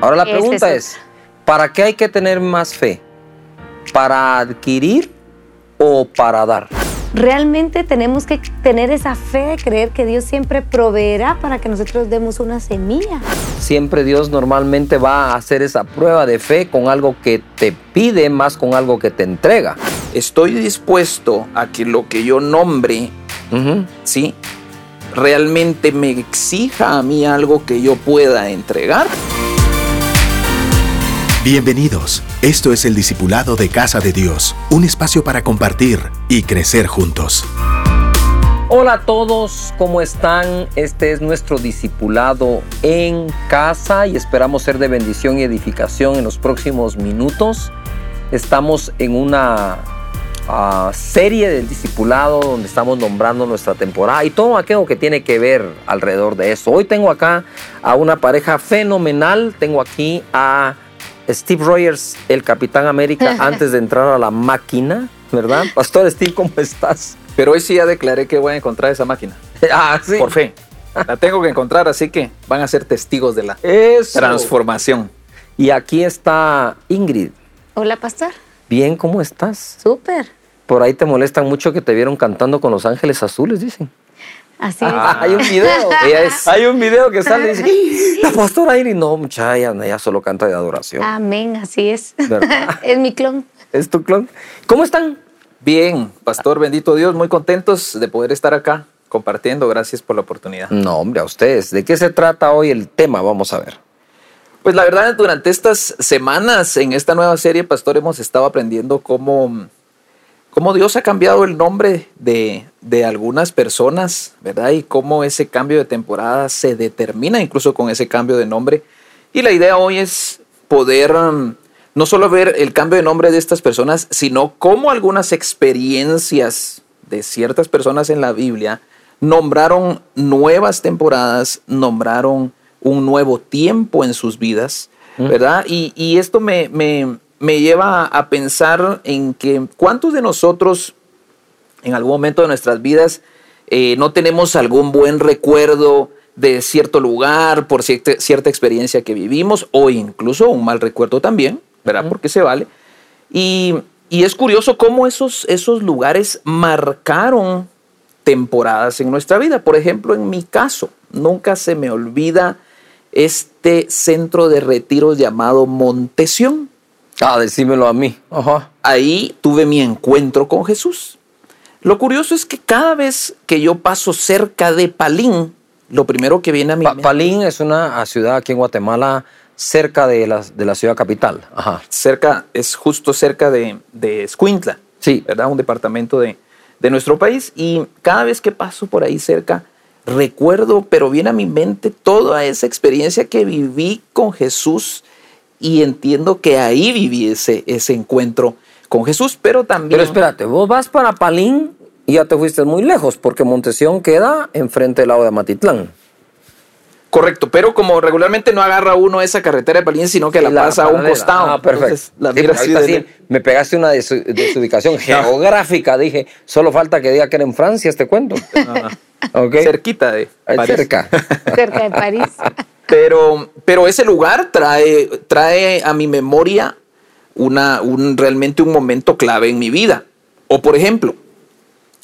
Ahora la Ese pregunta es es, ¿para qué hay que tener más fe? ¿Para adquirir o para dar? Realmente tenemos que tener esa fe de creer que Dios siempre proveerá para que nosotros demos una semilla. Siempre Dios normalmente va a hacer esa prueba de fe con algo que te pide más con algo que te entrega. Estoy dispuesto a que lo que yo nombre. ¿sí? Realmente me exija a mí algo que yo pueda entregar. Bienvenidos. Esto es el Discipulado de Casa de Dios, un espacio para compartir y crecer juntos. Hola a todos, ¿cómo están? Este es nuestro discipulado en casa y esperamos ser de bendición y edificación en los próximos minutos. Estamos en una ah, serie del discipulado donde estamos nombrando nuestra temporada y todo aquello que tiene que ver alrededor de eso. Hoy tengo acá a una pareja fenomenal. Tengo aquí a Steve Rogers, el Capitán América, antes de entrar a la máquina, ¿verdad? Pastor Steve, ¿cómo estás? Pero hoy sí ya declaré que voy a encontrar esa máquina. Ah, sí. Por fe. La tengo que encontrar, así que van a ser testigos de la Eso. transformación. Y aquí está Ingrid. Hola, pastor. Bien, ¿cómo estás? Súper. Por ahí te molestan mucho que te vieron cantando con Los Ángeles Azules, dicen. Así es. Ah, hay un video. Ella es- Hay un video que sale y dice, "¡Ah! la pastora Ingrid. No, muchacha, ella, ella solo canta de adoración. Amén, así es. ¿Verdad? es mi clon. ¿Es tu clon? ¿Cómo están? Bien, Pastor, bendito Dios, muy contentos de poder estar acá compartiendo. Gracias por la oportunidad. No, hombre, a ustedes. ¿De qué se trata hoy el tema? Vamos a ver. Pues la verdad, durante estas semanas en esta nueva serie, Pastor, hemos estado aprendiendo cómo, cómo Dios ha cambiado el nombre de, de algunas personas, ¿verdad? Y cómo ese cambio de temporada se determina incluso con ese cambio de nombre. Y la idea hoy es poder um, no solo ver el cambio de nombre de estas personas, sino cómo algunas experiencias de ciertas personas en la Biblia nombraron nuevas temporadas, nombraron un nuevo tiempo en sus vidas, ¿verdad? Y, y esto me, me- me lleva a pensar en que cuántos de nosotros en algún momento de nuestras vidas eh, no tenemos algún buen recuerdo de cierto lugar, por cierta, cierta experiencia que vivimos, o incluso un mal recuerdo también, ¿verdad? Porque se vale. Y, y es curioso cómo esos, esos lugares marcaron temporadas en nuestra vida. Por ejemplo, en mi caso, nunca se me olvida este centro de retiros llamado Montesión. Ah, decímelo a mí. Ajá. Ahí tuve mi encuentro con Jesús. Lo curioso es que cada vez que yo paso cerca de Palín, lo primero que viene a mi Pa- mente- Palín es una ciudad aquí en Guatemala cerca de la, de la ciudad capital. Ajá. cerca, es justo cerca de, de Escuintla, Sí. ¿verdad? Un departamento de, de nuestro país. Y cada vez que paso por ahí cerca, recuerdo, pero viene a mi mente toda esa experiencia que viví con Jesús y entiendo que ahí viví ese, ese encuentro con Jesús, pero también... Pero espérate, vos vas para Palín y ya te fuiste muy lejos, porque Montesión queda enfrente del lado de Matitlán. Correcto, pero como regularmente no agarra uno esa carretera de Palín, sino que la, pasa a un costado. Ah, perfecto. Entonces, la Sí, mira pero así de sí, me pegaste una desu- desubicación geográfica. Dije, solo falta que diga que era en Francia este cuento. Ok. cerquita de París. cerca. Cerca de París. Pero, pero ese lugar trae, trae a mi memoria una, un, realmente un momento clave en mi vida. O por ejemplo,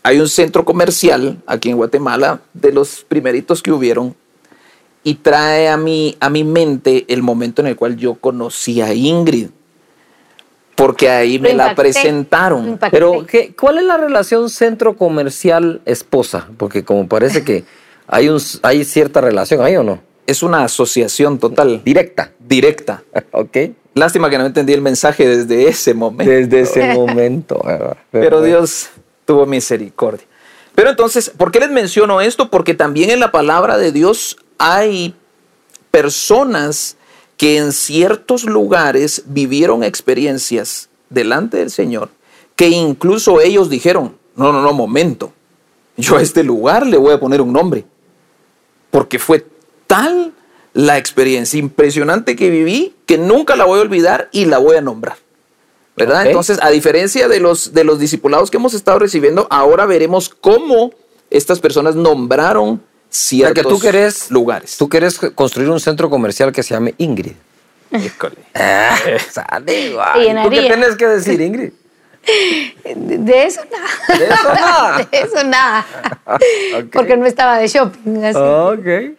hay un centro comercial aquí en Guatemala, de los primeritos que hubieron, y trae a mi, a mi mente el momento en el cual yo conocí a Ingrid. Porque ahí me la presentaron. Impacté. Pero, ¿qué, ¿cuál es la relación centro comercial esposa? Porque como parece que hay, un, hay cierta relación ahí o no. Es una asociación total, Directa. directa. Ok. Lástima que no entendí el mensaje desde ese momento. Desde ese momento. Pero Dios tuvo misericordia. Pero entonces, ¿por qué les menciono esto? Porque también en la palabra de Dios hay personas que en ciertos lugares vivieron experiencias delante del Señor que incluso ellos dijeron, no, no, no, momento, yo a este lugar le voy a poner un nombre. Porque fue tal la experiencia impresionante que viví que nunca la voy a olvidar y la voy a nombrar. ¿Verdad? Entonces, a diferencia de los, de los discipulados que hemos estado recibiendo, ahora veremos cómo estas personas nombraron O sea, ciertos que tú querés, lugares. Tú quieres construir un centro comercial que se llame Ingrid. Híjole. Ah, ¿Tú qué tienes que decir, Ingrid? De, eso nada. De eso nada. De eso nada. Ok. Porque no estaba de shopping. así. Ok.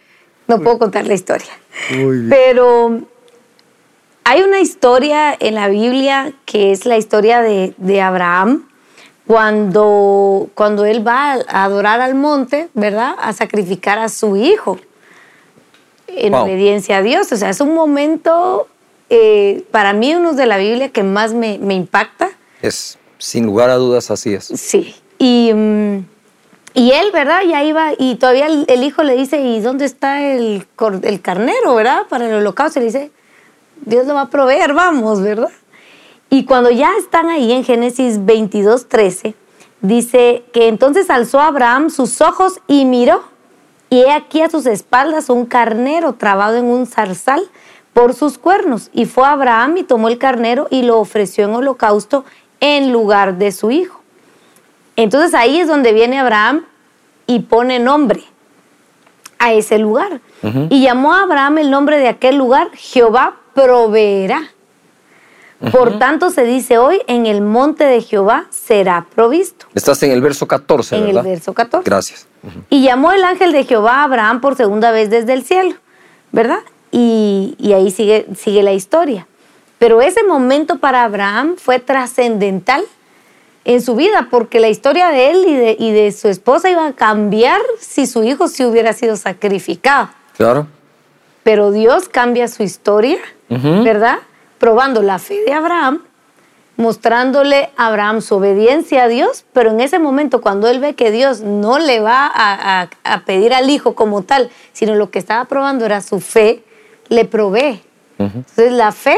No puedo contar la historia. Muy bien. Pero hay una historia en la Biblia que es la historia de, de Abraham cuando, cuando él va a adorar al monte, ¿verdad? A sacrificar a su hijo en Wow. obediencia a Dios. O sea, es un momento, eh, para mí, uno de la Biblia que más me, me impacta. Es, sin lugar a dudas, así es. Sí. Y, mm, y él, ¿verdad? Ya iba, y todavía el, hijo le dice, ¿y dónde está el, el carnero, verdad? Para el holocausto. Y le dice, Dios lo va a proveer, vamos, ¿verdad? Y cuando ya están ahí en Génesis 22, 13, dice que entonces alzó Abraham sus ojos y miró, y he aquí a sus espaldas un carnero trabado en un zarzal por sus cuernos. Y fue Abraham y tomó el carnero y lo ofreció en holocausto en lugar de su hijo. Entonces ahí es donde viene Abraham y pone nombre a ese lugar. Y llamó a Abraham el nombre de aquel lugar, Jehová proveerá. Por tanto se dice hoy, en el monte de Jehová será provisto. Estás en el verso 14, En el verso 14. Gracias. Y llamó el ángel de Jehová a Abraham por segunda vez desde el cielo, ¿verdad? Y, y ahí sigue, sigue la historia. Pero ese momento para Abraham fue trascendental en su vida, porque la historia de él y de, y de su esposa iba a cambiar si su hijo se hubiera sido sacrificado. Claro. Pero Dios cambia su historia. ¿verdad? Probando la fe de Abraham, mostrándole a Abraham su obediencia a Dios, pero en ese momento cuando él ve que Dios no le va a, a- a pedir al hijo como tal, sino lo que estaba probando era su fe, le provee. Entonces la fe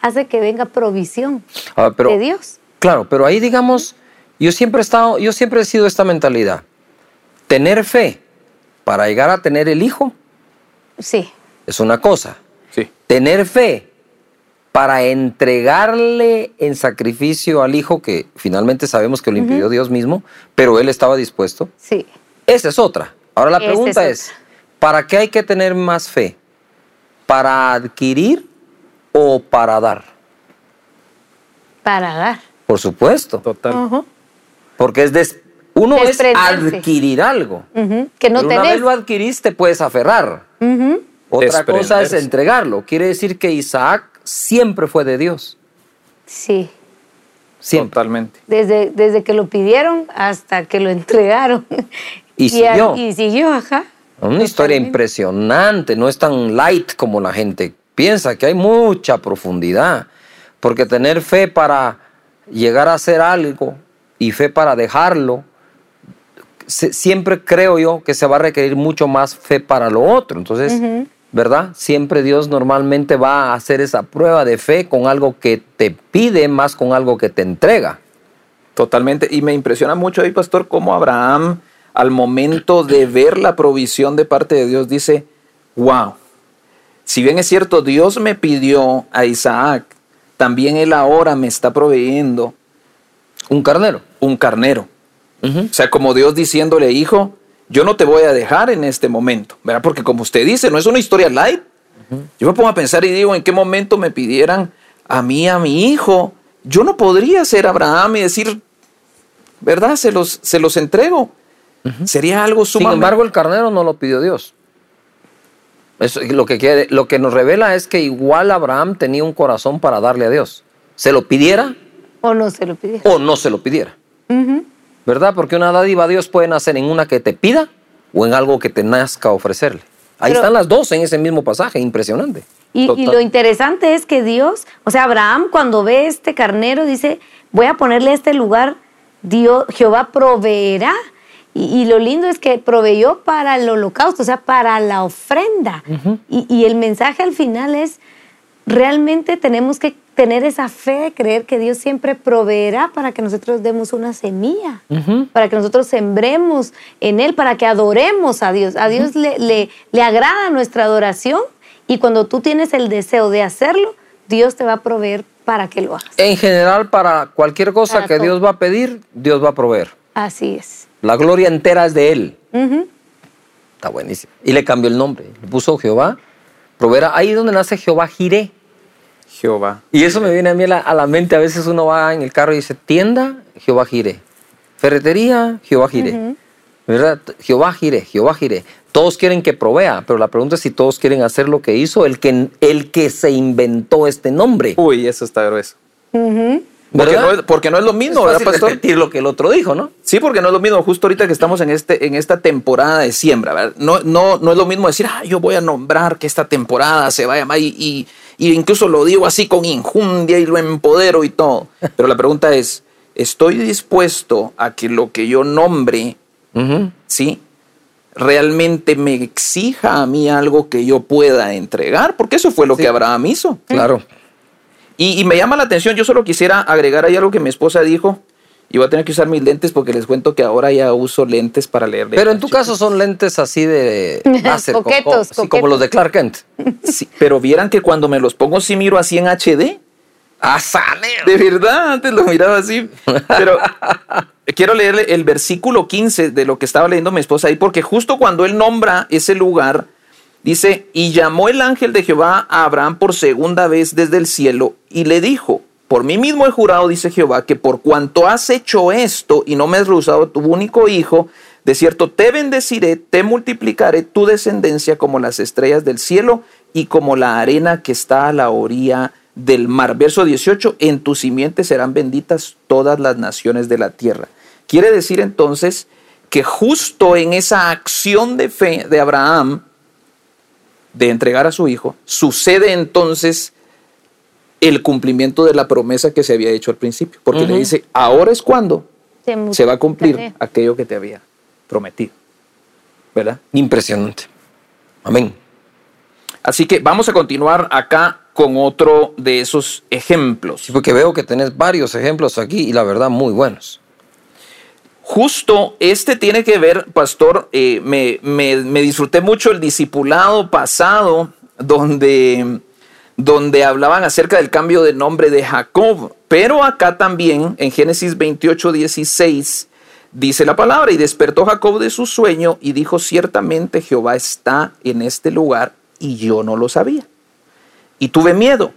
hace que venga provisión Ah, pero, de Dios. Claro, pero ahí digamos, yo siempre he estado, yo siempre he sido esta mentalidad. Tener fe para llegar a tener el hijo Sí, es una cosa. Sí. Tener fe para entregarle en sacrificio al hijo, que finalmente sabemos que lo impidió Dios mismo, pero él estaba dispuesto. sí. Esa es otra. Ahora la Esa pregunta es es, ¿para qué hay que tener más fe? ¿Para adquirir o para dar? Para dar. Por supuesto. Total. Porque es des- uno es adquirir algo. Que no Pero una vez lo adquiriste, puedes aferrar. Otra cosa es entregarlo. Quiere decir que Isaac siempre fue de Dios. Sí. Siempre. Totalmente. Desde, desde que lo pidieron hasta que lo entregaron. Y siguió. Y siguió, ajá. Una historia Totalmente. impresionante, no es tan light como la gente piensa, que hay mucha profundidad. Porque tener fe para llegar a hacer algo y fe para dejarlo, se- siempre creo yo que se va a requerir mucho más fe para lo otro. Entonces, ¿verdad? Siempre Dios normalmente va a hacer esa prueba de fe con algo que te pide más con algo que te entrega. Totalmente. Y me impresiona mucho ahí, pastor, cómo Abraham, al momento de ver la provisión de parte de Dios, dice, wow, si bien es cierto, Dios me pidió a Isaac, también él ahora me está proveyendo Un carnero. un carnero. O sea, como Dios diciéndole, hijo, yo no te voy a dejar en este momento, ¿verdad? Porque como usted dice, no es una historia light. Yo me pongo a pensar y digo, ¿en qué momento me pidieran a mí, a mi hijo? Yo no podría ser Abraham y decir, ¿verdad? Se los, se los entrego. Sería algo Sin sumamente... embargo, el carnero no lo pidió Dios. Eso, lo, que quiere- lo que nos revela es que igual Abraham tenía un corazón para darle a Dios. Se lo pidiera O no se lo pidieron. o no se lo pidiera. ¿Verdad? Porque una dádiva a Dios puede nacer en una que te pida o en algo que te nazca ofrecerle. Ahí Pero- están las dos en ese mismo pasaje, impresionante. Y, y lo interesante es que Dios, o sea, Abraham cuando ve este carnero dice, voy a ponerle a este lugar, Dios, Jehová proveerá. Y, y lo lindo es que proveyó para el holocausto, o sea, para la ofrenda. y, y el mensaje al final es, realmente tenemos que tener esa fe de creer que Dios siempre proveerá para que nosotros demos una semilla, para que nosotros sembremos en Él, para que adoremos a Dios. A Dios le, le, le agrada nuestra adoración y cuando tú tienes el deseo de hacerlo, Dios te va a proveer para que lo hagas. En general, para cualquier cosa Para que todo. Dios va a pedir, Dios va a proveer. Así es. La gloria entera es de Él. Está buenísimo. Y le cambió el nombre. Le puso Jehová. Proveerá. Ahí es donde nace Jehová Jiré. Jehová. Y eso me viene a mí a la, a la mente. A veces uno va en el carro y dice, tienda, Jehová gire. Ferretería, Jehová gire. ¿Verdad? Jehová gire, Jehová gire. Todos quieren que provea, pero la pregunta es si todos quieren hacer lo que hizo el que, el que se inventó este nombre. Uy, eso está grueso. Porque no, es, porque no es lo mismo, es ¿verdad, pastor? repetir lo que el otro dijo, ¿no? Sí, porque no es lo mismo, justo ahorita que estamos en, este, en esta temporada de siembra, ¿verdad? No, no, no es lo mismo decir, ah, yo voy a nombrar que esta temporada se va a llamar y, y, y incluso lo digo así con injundia y lo empodero y todo. Pero la pregunta es, ¿estoy dispuesto a que lo que yo nombre, sí, realmente me exija a mí algo que yo pueda entregar? Porque eso fue lo Sí. que Abraham hizo. Claro. Y, y me llama la atención, yo solo quisiera agregar ahí algo que mi esposa dijo. Y voy a tener que usar mis lentes porque les cuento que ahora ya uso lentes para leer. Pero en tu caso son lentes así de láser, co- co- Coquetos, sí, como los de Clark Kent. Sí, pero vieran que cuando me los pongo sí miro así en HD. ¡Ah, sale! De verdad, antes lo miraba así. Pero quiero leer el versículo 15 de lo que estaba leyendo mi esposa ahí, porque justo cuando él nombra ese lugar, dice, y llamó el ángel de Jehová a Abraham por segunda vez desde el cielo y le dijo, por mí mismo he jurado, dice Jehová, que por cuanto has hecho esto y no me has rehusado tu único hijo, de cierto te bendeciré, te multiplicaré tu descendencia como las estrellas del cielo y como la arena que está a la orilla del mar. Verso 18, en tu simiente serán benditas todas las naciones de la tierra. Quiere decir entonces que justo en esa acción de fe de Abraham, de entregar a su hijo, sucede entonces el cumplimiento de la promesa que se había hecho al principio. Porque le dice, ahora es cuando Se se va a cumplir aquello que te había prometido. ¿Verdad? Impresionante. Amén. Así que vamos a continuar acá con otro de esos ejemplos. Sí, porque veo que tenés varios ejemplos aquí y la verdad muy buenos. Justo este tiene que ver, pastor, eh, me, me- disfruté mucho el discipulado pasado donde, donde hablaban acerca del cambio de nombre de Jacob, pero acá también en Génesis 28, 16 dice la palabra, y despertó Jacob de su sueño y dijo, ciertamente Jehová está en este lugar y yo no lo sabía. Y tuve miedo.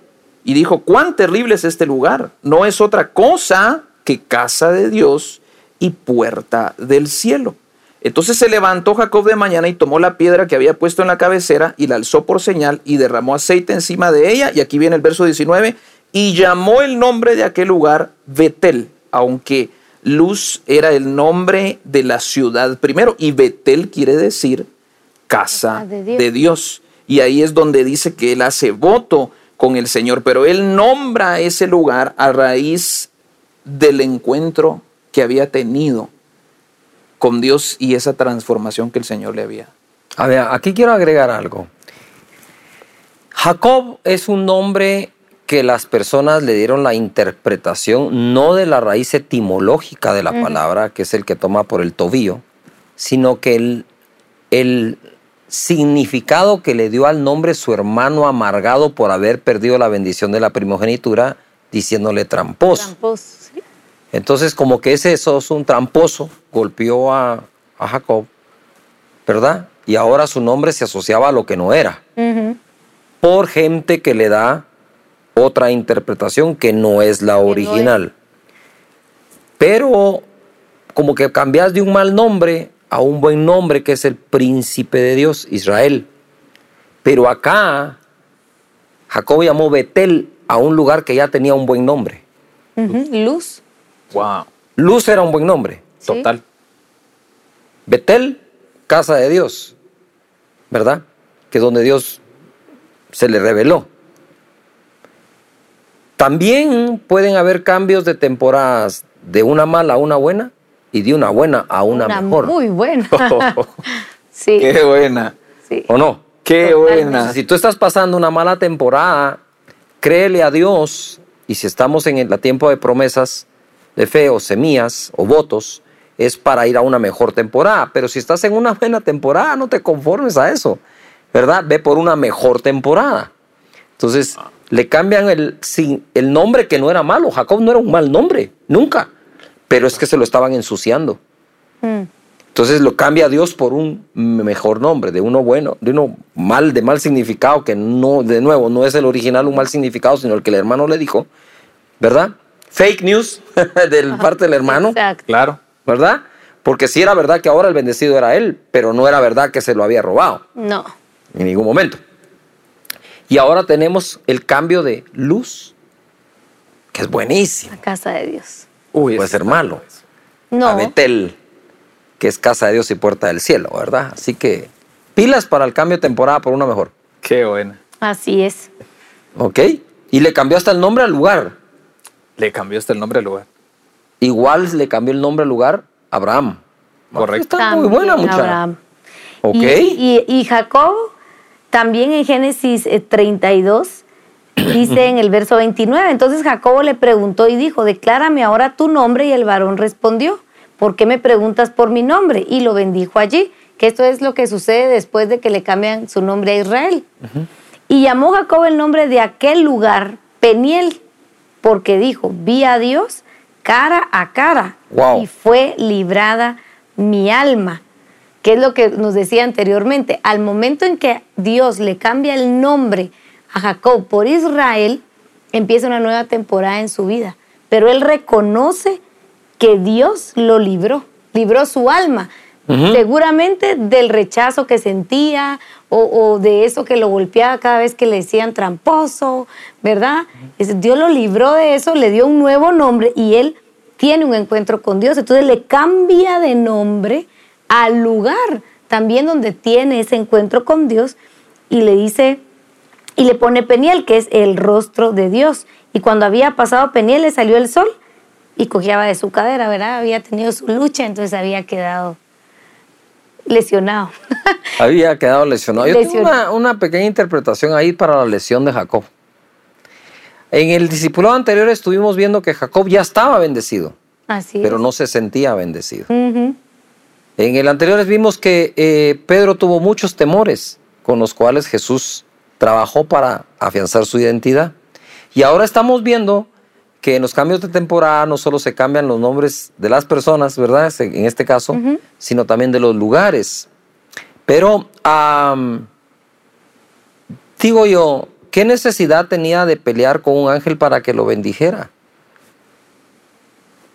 Y dijo, cuán terrible es este lugar. No es otra cosa que casa de Dios y puerta del cielo. Entonces se levantó Jacob de mañana y tomó la piedra que había puesto en la cabecera y la alzó por señal y derramó aceite encima de ella. Y aquí viene el verso 19. Y llamó el nombre de aquel lugar Betel, aunque Luz era el nombre de la ciudad primero. Y Betel quiere decir casa de Dios. de Dios. Y ahí es donde dice que él hace voto con el Señor, pero él nombra ese lugar a raíz del encuentro que había tenido con Dios y esa transformación que el Señor le había. A ver, aquí quiero agregar algo. Jacob es un nombre que las personas le dieron la interpretación no de la raíz etimológica de la palabra, que es el que toma por el tobillo, sino que el, el significado que le dio al nombre su hermano amargado por haber perdido la bendición de la primogenitura, diciéndole tramposo. Tramposo. Entonces, como que ese sos un tramposo, golpeó a, a Jacob, ¿verdad? Y ahora su nombre se asociaba a lo que no era, por gente que le da otra interpretación que no es la original. Pero como que cambias de un mal nombre a un buen nombre que es el príncipe de Dios, Israel. Pero acá Jacob llamó Betel a un lugar que ya tenía un buen nombre. Luz. Wow. Luz era un buen nombre. Sí. Total. Betel, casa de Dios, ¿verdad? Que es donde Dios se le reveló. También pueden haber cambios de temporadas de una mala a una buena y de una buena a una, mejor. Muy buena. sí, Qué buena. sí. ¿O no? Qué Totalmente. buena. Si tú estás pasando una mala temporada, créele a Dios y si estamos en el tiempo de promesas de fe o semillas o votos, es para ir a una mejor temporada. Pero si estás en una buena temporada, no te conformes a eso, ¿verdad? Ve por una mejor temporada. Entonces, le cambian el, el nombre que no era malo. Jacob no era un mal nombre, nunca. Pero es que se lo estaban ensuciando. Mm. Entonces lo cambia Dios por un mejor nombre, de uno bueno, de uno mal, de mal significado, que no, de nuevo, no es el original un mal significado, sino el que el hermano le dijo, ¿verdad? Fake news del parte del hermano, Exacto. Claro. ¿verdad? Porque sí era verdad que ahora el bendecido era él, pero no era verdad que se lo había robado No. en ningún momento. Y ahora tenemos el cambio de luz, que es buenísimo. La casa de Dios. Puede Uy, ese ser malo. No. A Betel, que es casa de Dios y puerta del cielo, ¿verdad? Así que pilas para el cambio de temporada por una mejor. Qué buena. Así es. ¿Ok? Y le cambió hasta el nombre al lugar. Le cambió hasta el nombre del lugar. Igual le cambió el nombre al lugar Abraham. Correcto. Está muy buena, muchacha. Abraham. Ok. Y, y- y Jacob, también en Génesis eh, 32, dice en el verso 29, entonces Jacobo le preguntó y dijo, declárame ahora tu nombre, y el varón respondió, ¿por qué me preguntas por mi nombre? Y lo bendijo allí, que esto es lo que sucede después de que le cambian su nombre a Israel. Y llamó Jacob el nombre de aquel lugar Peniel, porque dijo, vi a Dios cara a cara, Wow. y fue librada mi alma que es lo que nos decía anteriormente, al momento en que Dios le cambia el nombre a Jacob por Israel, empieza una nueva temporada en su vida. Pero él reconoce que Dios lo libró, libró su alma, seguramente del rechazo que sentía o, o de eso que lo golpeaba cada vez que le decían tramposo, ¿verdad? Dios lo libró de eso, le dio un nuevo nombre y él tiene un encuentro con Dios. Entonces le cambia de nombre al lugar también donde tiene ese encuentro con Dios y le dice, y le pone Peniel, que es el rostro de Dios. Y cuando había pasado Peniel le salió el sol y cojeaba de su cadera, ¿verdad? Había tenido su lucha, entonces había quedado lesionado. Había quedado lesionado. Yo tengo una, una pequeña interpretación ahí para la lesión de Jacob. En el discipulado anterior estuvimos viendo que Jacob ya estaba bendecido, Así pero es. no se sentía bendecido. En el anterior vimos que eh, Pedro tuvo muchos temores con los cuales Jesús trabajó para afianzar su identidad. Y ahora estamos viendo que en los cambios de temporada no solo se cambian los nombres de las personas, ¿verdad? En este caso, sino también de los lugares. Pero, digo yo, ¿qué necesidad tenía de pelear con un ángel para que lo bendijera?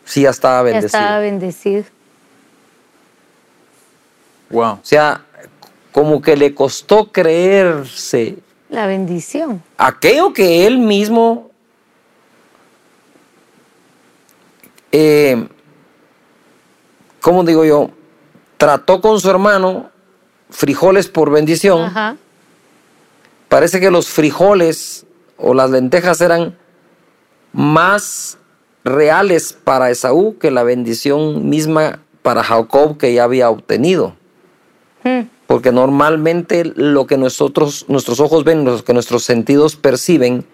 Si ya estaba Ya bendecido. estaba bendecido. Wow. O sea, como que le costó creerse La bendición. aquello que él mismo eh, ¿cómo digo yo? Trató con su hermano frijoles por bendición. Ajá. Parece que los frijoles o las lentejas eran más reales para Esaú que la bendición misma para Jacob que ya había obtenido. Mm. Porque normalmente lo que nosotros, nuestros ojos ven, lo que nuestros sentidos perciben,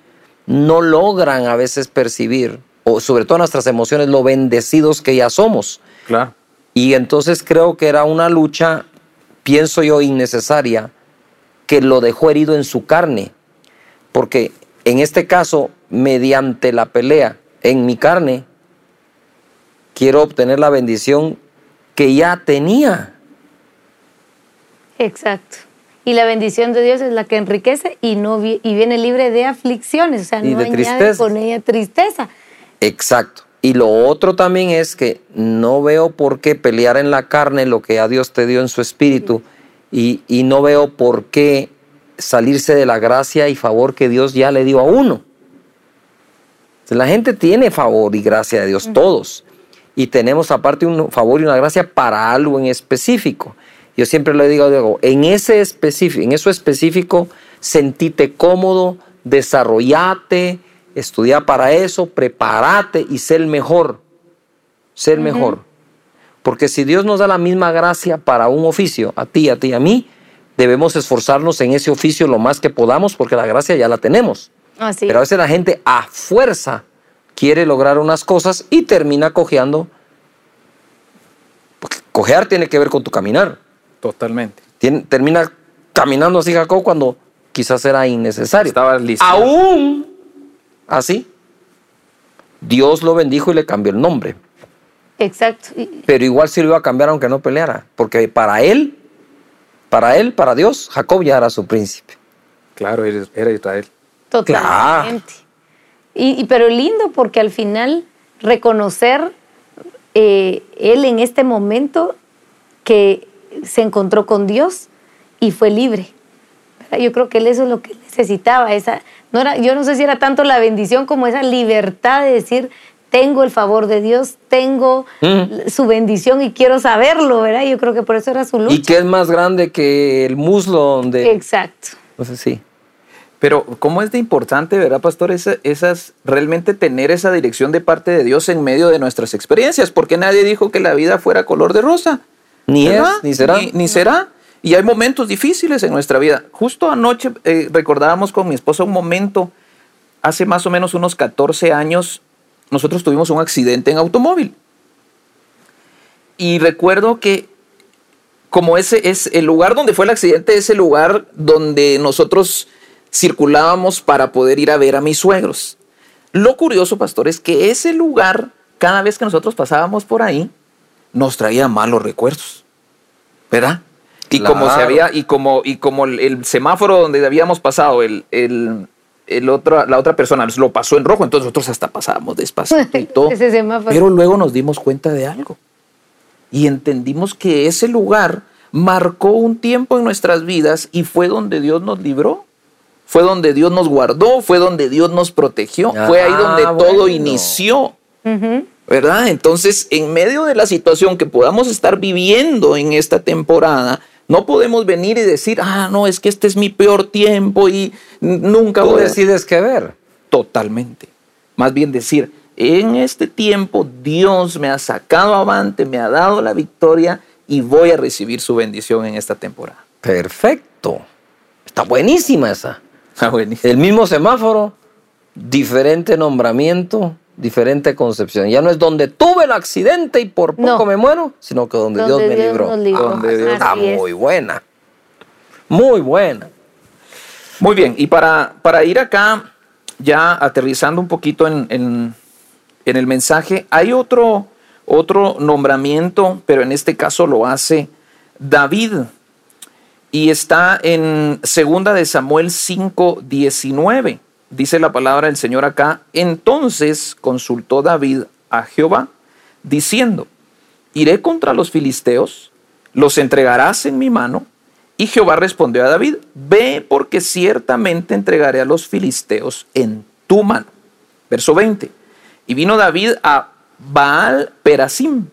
no logran a veces percibir, o sobre todo nuestras emociones, lo bendecidos que ya somos. Claro. Y entonces creo que era una lucha, pienso yo, innecesaria, que lo dejó herido en su carne. Porque en este caso, mediante la pelea en mi carne, quiero obtener la bendición que ya tenía. Exacto. Y la bendición de Dios es la que enriquece y no vi- y viene libre de aflicciones, o sea, Y no de añade con ella tristeza. Exacto. Y lo otro también es que no veo por qué pelear en la carne lo que a Dios te dio en su espíritu y, y no veo por qué salirse de la gracia y favor que Dios ya le dio a uno. La gente tiene favor y gracia de Dios, todos. Y tenemos aparte un favor y una gracia para algo en específico. Yo siempre le digo, digo, en ese específico, en eso específico, sentite cómodo, desarrollate, estudia para eso, prepárate y sé el mejor. Sé el mejor. Porque si Dios nos da la misma gracia para un oficio, a ti, a ti, a mí, debemos esforzarnos en ese oficio lo más que podamos porque la gracia ya la tenemos. Así. Pero a veces la gente a fuerza quiere lograr unas cosas y termina cojeando. Porque cojear tiene que ver con tu caminar. Totalmente. Tien- termina caminando así Jacob cuando quizás era innecesario. Estaba listo. Aún así, Dios lo bendijo y le cambió el nombre. Exacto. Pero igual sí lo iba a cambiar aunque no peleara. Porque para él, para él, para Dios, Jacob ya era su príncipe. Claro, era Israel. Totalmente. Y, y- pero lindo porque al final reconocer eh, él en este momento que se encontró con Dios y fue libre. Yo creo que él eso es lo que necesitaba. Esa, no era, yo no sé si era tanto la bendición como esa libertad de decir, tengo el favor de Dios, tengo Mm. su bendición y quiero saberlo, ¿verdad? Yo creo que por eso era su lucha. Y que es más grande que el muslo donde... Exacto. No sé si. Pero cómo es de importante, ¿verdad, pastor? Esa- esas, realmente tener esa dirección de parte de Dios en medio de nuestras experiencias, porque nadie dijo que la vida fuera color de rosa. Ni ¿verdad? es, ni será. Ni, ni será. Y hay momentos difíciles en nuestra vida. Justo anoche eh, recordábamos con mi esposa un momento, hace más o menos unos 14 años, nosotros tuvimos un accidente en automóvil. Y recuerdo que como ese es el lugar donde fue el accidente, es el lugar donde nosotros circulábamos para poder ir a ver a mis suegros. Lo curioso, pastor, es que ese lugar, cada vez que nosotros pasábamos por ahí, nos traía malos recuerdos. ¿Verdad? Y como se Claro. había, y como, y como el, el semáforo donde habíamos pasado, el, el, el otro, la otra persona lo pasó en rojo, entonces nosotros hasta pasábamos despacito y todo. Ese semáforo. Pero luego nos dimos cuenta de algo. Y entendimos que ese lugar marcó un tiempo en nuestras vidas y fue donde Dios nos libró. Fue donde Dios nos guardó, fue donde Dios nos protegió, fue ahí Ah, donde todo bueno. inició. Ujú. ¿verdad? Entonces, en medio de la situación que podamos estar viviendo en esta temporada, no podemos venir y decir, ah, no, es que este es mi peor tiempo y nunca Tú voy a decides qué ver. totalmente. Más bien decir, en este tiempo Dios me ha sacado avante, me ha dado la victoria y voy a recibir su bendición en esta temporada. Perfecto. Está buenísima esa. Ah, buenísimo. El mismo semáforo, diferente nombramiento, diferente concepción. Ya no es donde tuve el accidente y por poco No. me muero, sino que donde, Donde Dios me Dios libró. libró. Donde Dios- está muy buena. Muy buena. Muy bien, y para, para ir acá, ya aterrizando un poquito en, en- en el mensaje, hay otro, otro nombramiento, pero en este caso lo hace David. Y está en segunda de Samuel 5, 19. Dice la palabra del Señor acá. Entonces consultó David a Jehová, diciendo, iré contra los filisteos, los entregarás en mi mano. Y Jehová respondió a David, ve porque ciertamente entregaré a los filisteos en tu mano. Verso 20. Y vino David a Baal Perasim,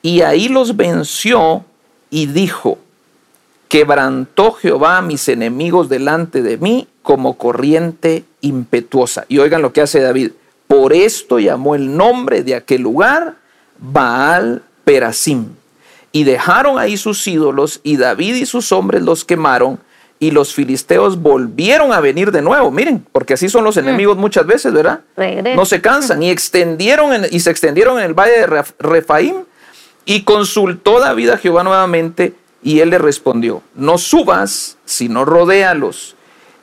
y ahí los venció y dijo, quebrantó Jehová a mis enemigos delante de mí como corriente impetuosa. Y oigan lo que hace David. Por esto llamó el nombre de aquel lugar Baal Perasim. Y dejaron ahí sus ídolos, y David y sus hombres los quemaron, y los filisteos volvieron a venir de nuevo. Miren, porque así son los enemigos muchas veces, ¿verdad? No se cansan, y extendieron en- y se extendieron en el valle de Ref- Refaim, y consultó David a Jehová nuevamente, y él le respondió: No subas, sino rodéalos,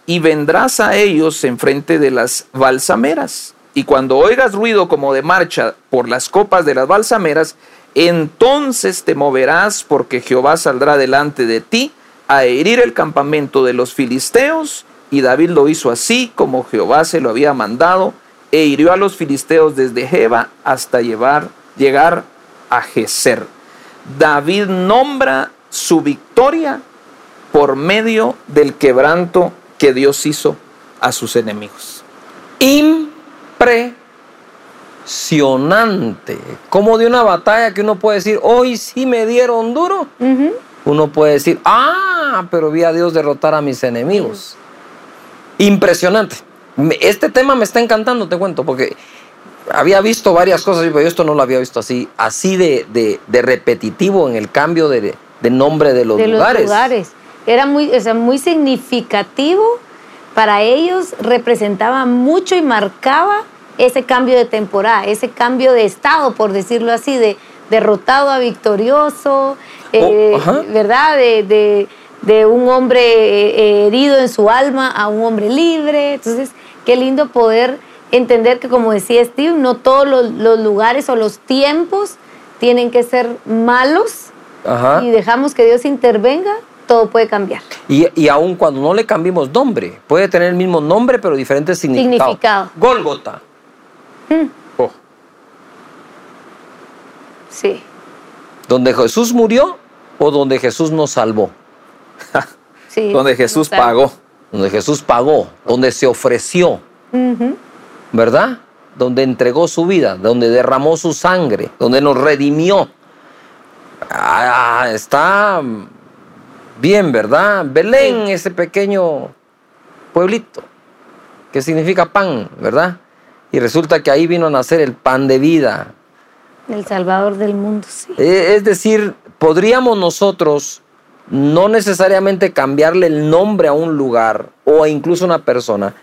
y vendrás a ellos enfrente de las balsameras. Y cuando oigas ruido como de marcha por las copas de las balsameras, entonces te moverás, porque Jehová saldrá delante de ti a herir el campamento de los filisteos. Y David lo hizo así como Jehová se lo había mandado, e hirió a los filisteos desde Jeba hasta llevar, llegar a Geser. David nombra su victoria por medio del quebranto que Dios hizo a sus enemigos. Impresionante. Como de una batalla que uno puede decir, hoy sí me dieron duro. Uno puede decir, ah, pero vi a Dios derrotar a mis enemigos. Impresionante. Este tema me está encantando, te cuento, porque había visto varias cosas, pero yo esto no lo había visto así, así de, de- de repetitivo en el cambio de, de nombre de los de lugares. los lugares. Era muy, o sea, muy significativo para ellos, representaba mucho y marcaba ese cambio de temporada, ese cambio de estado, por decirlo así, de derrotado a victorioso, eh, ajá. ¿verdad? De, de- de un hombre eh, herido en su alma a un hombre libre. Entonces, qué lindo poder entender que, como decía Steve, no todos los, los lugares o los tiempos tienen que ser malos Ajá. y dejamos que Dios intervenga, todo puede cambiar. Y, y aun cuando no le cambiemos nombre, puede tener el mismo nombre, pero diferentes significados. Significado. Gólgota. Oh, Sí. Donde Jesús murió o donde Jesús nos salvó. sí. donde Jesús pagó. Donde Jesús pagó, donde se ofreció. ¿verdad? Donde entregó su vida, donde derramó su sangre, donde nos redimió. Ah, está bien, ¿verdad? Belén, ese pequeño pueblito, que significa pan, ¿verdad? Y resulta que ahí vino a nacer el pan de vida, El Salvador del mundo, sí. Eh, Es decir, podríamos nosotros no necesariamente cambiarle el nombre a un lugar o a incluso a una persona,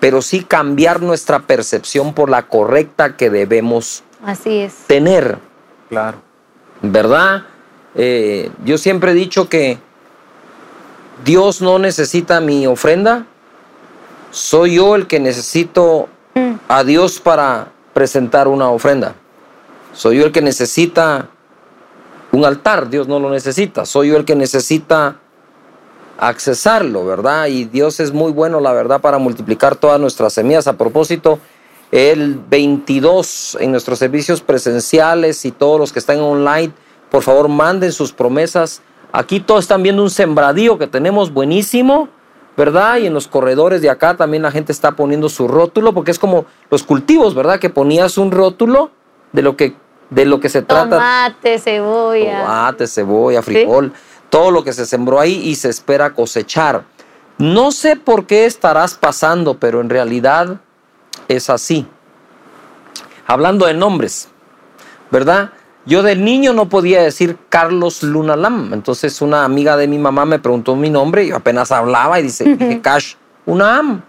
pero sí cambiar nuestra percepción por la correcta que debemos Así es. tener, Claro. ¿verdad? Eh, yo siempre he dicho que Dios no necesita mi ofrenda, soy yo el que necesito a Dios para presentar una ofrenda. Soy yo el que necesita un altar, Dios no lo necesita. Soy yo el que necesita accesarlo, ¿verdad? Y Dios es muy bueno, la verdad, para multiplicar todas nuestras semillas. A propósito, el 22 en nuestros servicios presenciales y todos los que están online, por favor, manden sus promesas. Aquí todos están viendo un sembradío que tenemos buenísimo, ¿verdad? Y en los corredores de acá también la gente está poniendo su rótulo, porque es como los cultivos, ¿verdad? Que ponías un rótulo de lo que, de lo que se trata. Tomate, cebolla. Tomate, cebolla, frijol, todo lo que se sembró ahí y se espera cosechar. No sé por qué estarás pasando, pero en realidad es así. Hablando de nombres, ¿verdad? Yo de niño no podía decir Carlos Lunalam. Entonces una amiga de mi mamá me preguntó mi nombre y yo apenas hablaba y dice, dije, Cash Unam.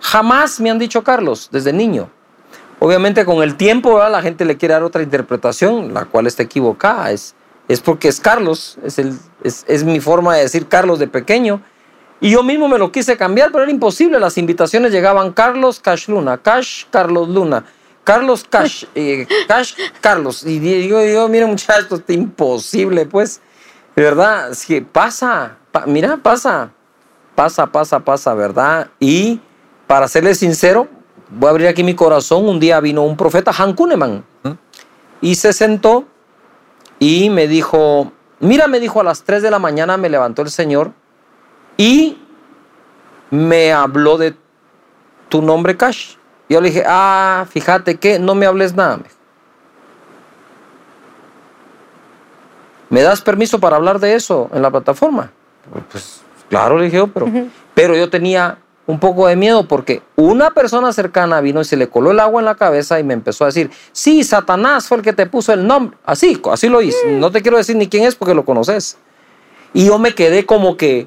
Jamás me han dicho Carlos desde niño. Obviamente con el tiempo ¿verdad? la gente le quiere dar otra interpretación, la cual está equivocada. Es, es porque es Carlos, es, el, es, es mi forma de decir Carlos de pequeño. Y yo mismo me lo quise cambiar, pero era imposible. Las invitaciones llegaban Carlos Cash Luna, Cash Carlos Luna, Carlos Cash, eh, Cash Carlos. Y digo yo, mira muchachos, esto está imposible, pues. De verdad, es que pasa, pa- mira, pasa, pasa, pasa, pasa, ¿verdad? Y para serles sincero, voy a abrir aquí mi corazón. Un día vino un profeta, Han Kuneman, y se sentó y me dijo, mira, me dijo a las 3 de la mañana me levantó el Señor y me habló de tu nombre, Cash. Yo le dije, ah, fíjate que no me hables nada. me. ¿Me das permiso para hablar de eso en la plataforma? Pues claro, le dije yo, pero, pero yo tenía un poco de miedo porque una persona cercana vino y se le coló el agua en la cabeza y me empezó a decir, sí, Satanás fue el que te puso el nombre. Así, así lo hice. No te quiero decir ni quién es porque lo conoces. Y yo me quedé como que,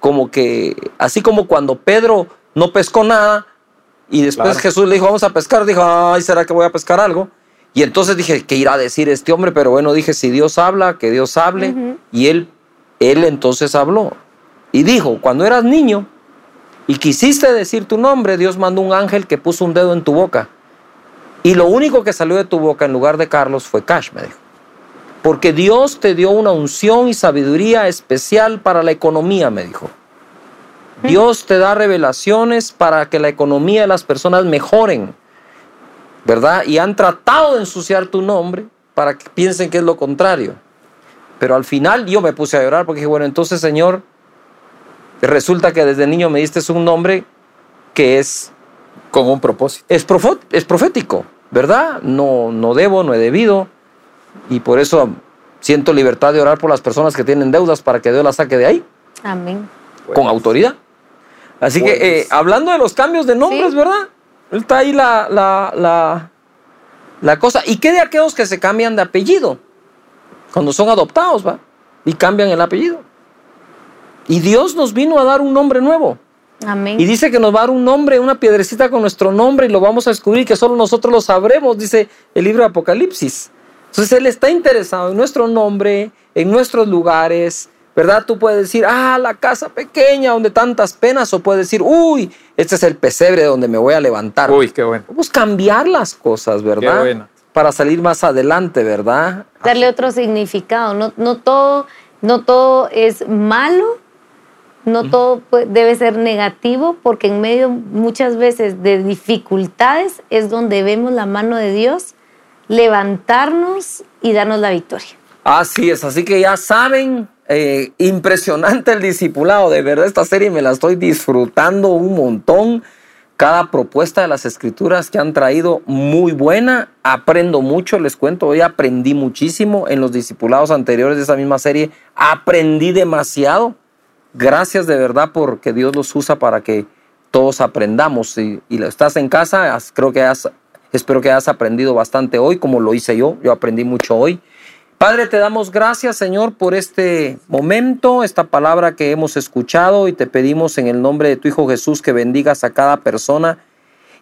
como que, así como cuando Pedro no pescó nada y después Claro. Jesús le dijo, vamos a pescar, dijo, ay, ¿será que voy a pescar algo? Y entonces dije, ¿qué irá a decir este hombre? Pero bueno, dije, si Dios habla, que Dios hable. Y él, él entonces habló. Y dijo, cuando eras niño y quisiste decir tu nombre, Dios mandó un ángel que puso un dedo en tu boca. Y lo único que salió de tu boca en lugar de Carlos fue Cash, me dijo. Porque Dios te dio una unción y sabiduría especial para la economía, me dijo. Dios te da revelaciones para que la economía de las personas mejoren, ¿verdad? Y han tratado de ensuciar tu nombre para que piensen que es lo contrario. Pero al final yo me puse a llorar porque dije, bueno, entonces Señor, resulta que desde niño me diste un nombre que es Con un propósito. es, es profético, ¿verdad? No, no debo, no he debido. Y por eso siento libertad de orar por las personas que tienen deudas para que Dios las saque de ahí, Amén. con autoridad. Así que, eh, hablando de los cambios de nombres, Sí. ¿verdad? Está ahí la, la, la, la cosa. ¿Y qué de aquellos que se cambian de apellido? Cuando son adoptados, ¿va? Y cambian el apellido. Y Dios nos vino a dar un nombre nuevo. Amén. Y dice que nos va a dar un nombre, una piedrecita con nuestro nombre y lo vamos a descubrir que solo nosotros lo sabremos, dice el libro de Apocalipsis. Entonces Él está interesado en nuestro nombre, en nuestros lugares, ¿verdad? Tú puedes decir, ah, la casa pequeña donde tantas penas, o puedes decir, uy, este es el pesebre donde me voy a levantar. Uy, qué bueno. Vamos a cambiar las cosas, ¿verdad? Qué bueno. para salir más adelante, ¿verdad? Darle otro significado. No, no, todo, no todo es malo, no todo debe ser negativo, porque en medio muchas veces de dificultades es donde vemos la mano de Dios levantarnos y darnos la victoria. Así es, así que ya saben, eh, impresionante el discipulado, de verdad esta serie me la estoy disfrutando un montón. Cada propuesta de las escrituras que han traído muy buena, aprendo mucho, les cuento, hoy aprendí muchísimo en los discipulados anteriores de esa misma serie, aprendí demasiado. Gracias de verdad porque Dios los usa para que todos aprendamos. Y, y estás en casa, creo que has, espero que hayas aprendido bastante hoy, como lo hice yo, yo aprendí mucho hoy. Padre, te damos gracias, Señor, por este momento, esta palabra que hemos escuchado y te pedimos en el nombre de tu Hijo Jesús que bendigas a cada persona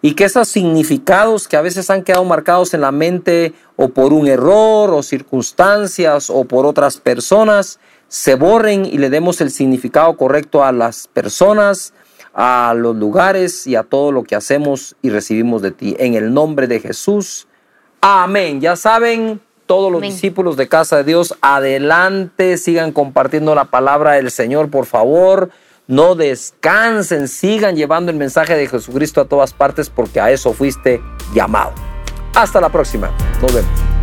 y que esos significados que a veces han quedado marcados en la mente o por un error o circunstancias o por otras personas se borren y le demos el significado correcto a las personas, a los lugares y a todo lo que hacemos y recibimos de ti. En el nombre de Jesús. Amén. Ya saben, todos los discípulos de Casa de Dios, adelante, sigan compartiendo la palabra del Señor, por favor. No descansen, sigan llevando el mensaje de Jesucristo a todas partes porque a eso fuiste llamado. Hasta la próxima. Nos vemos.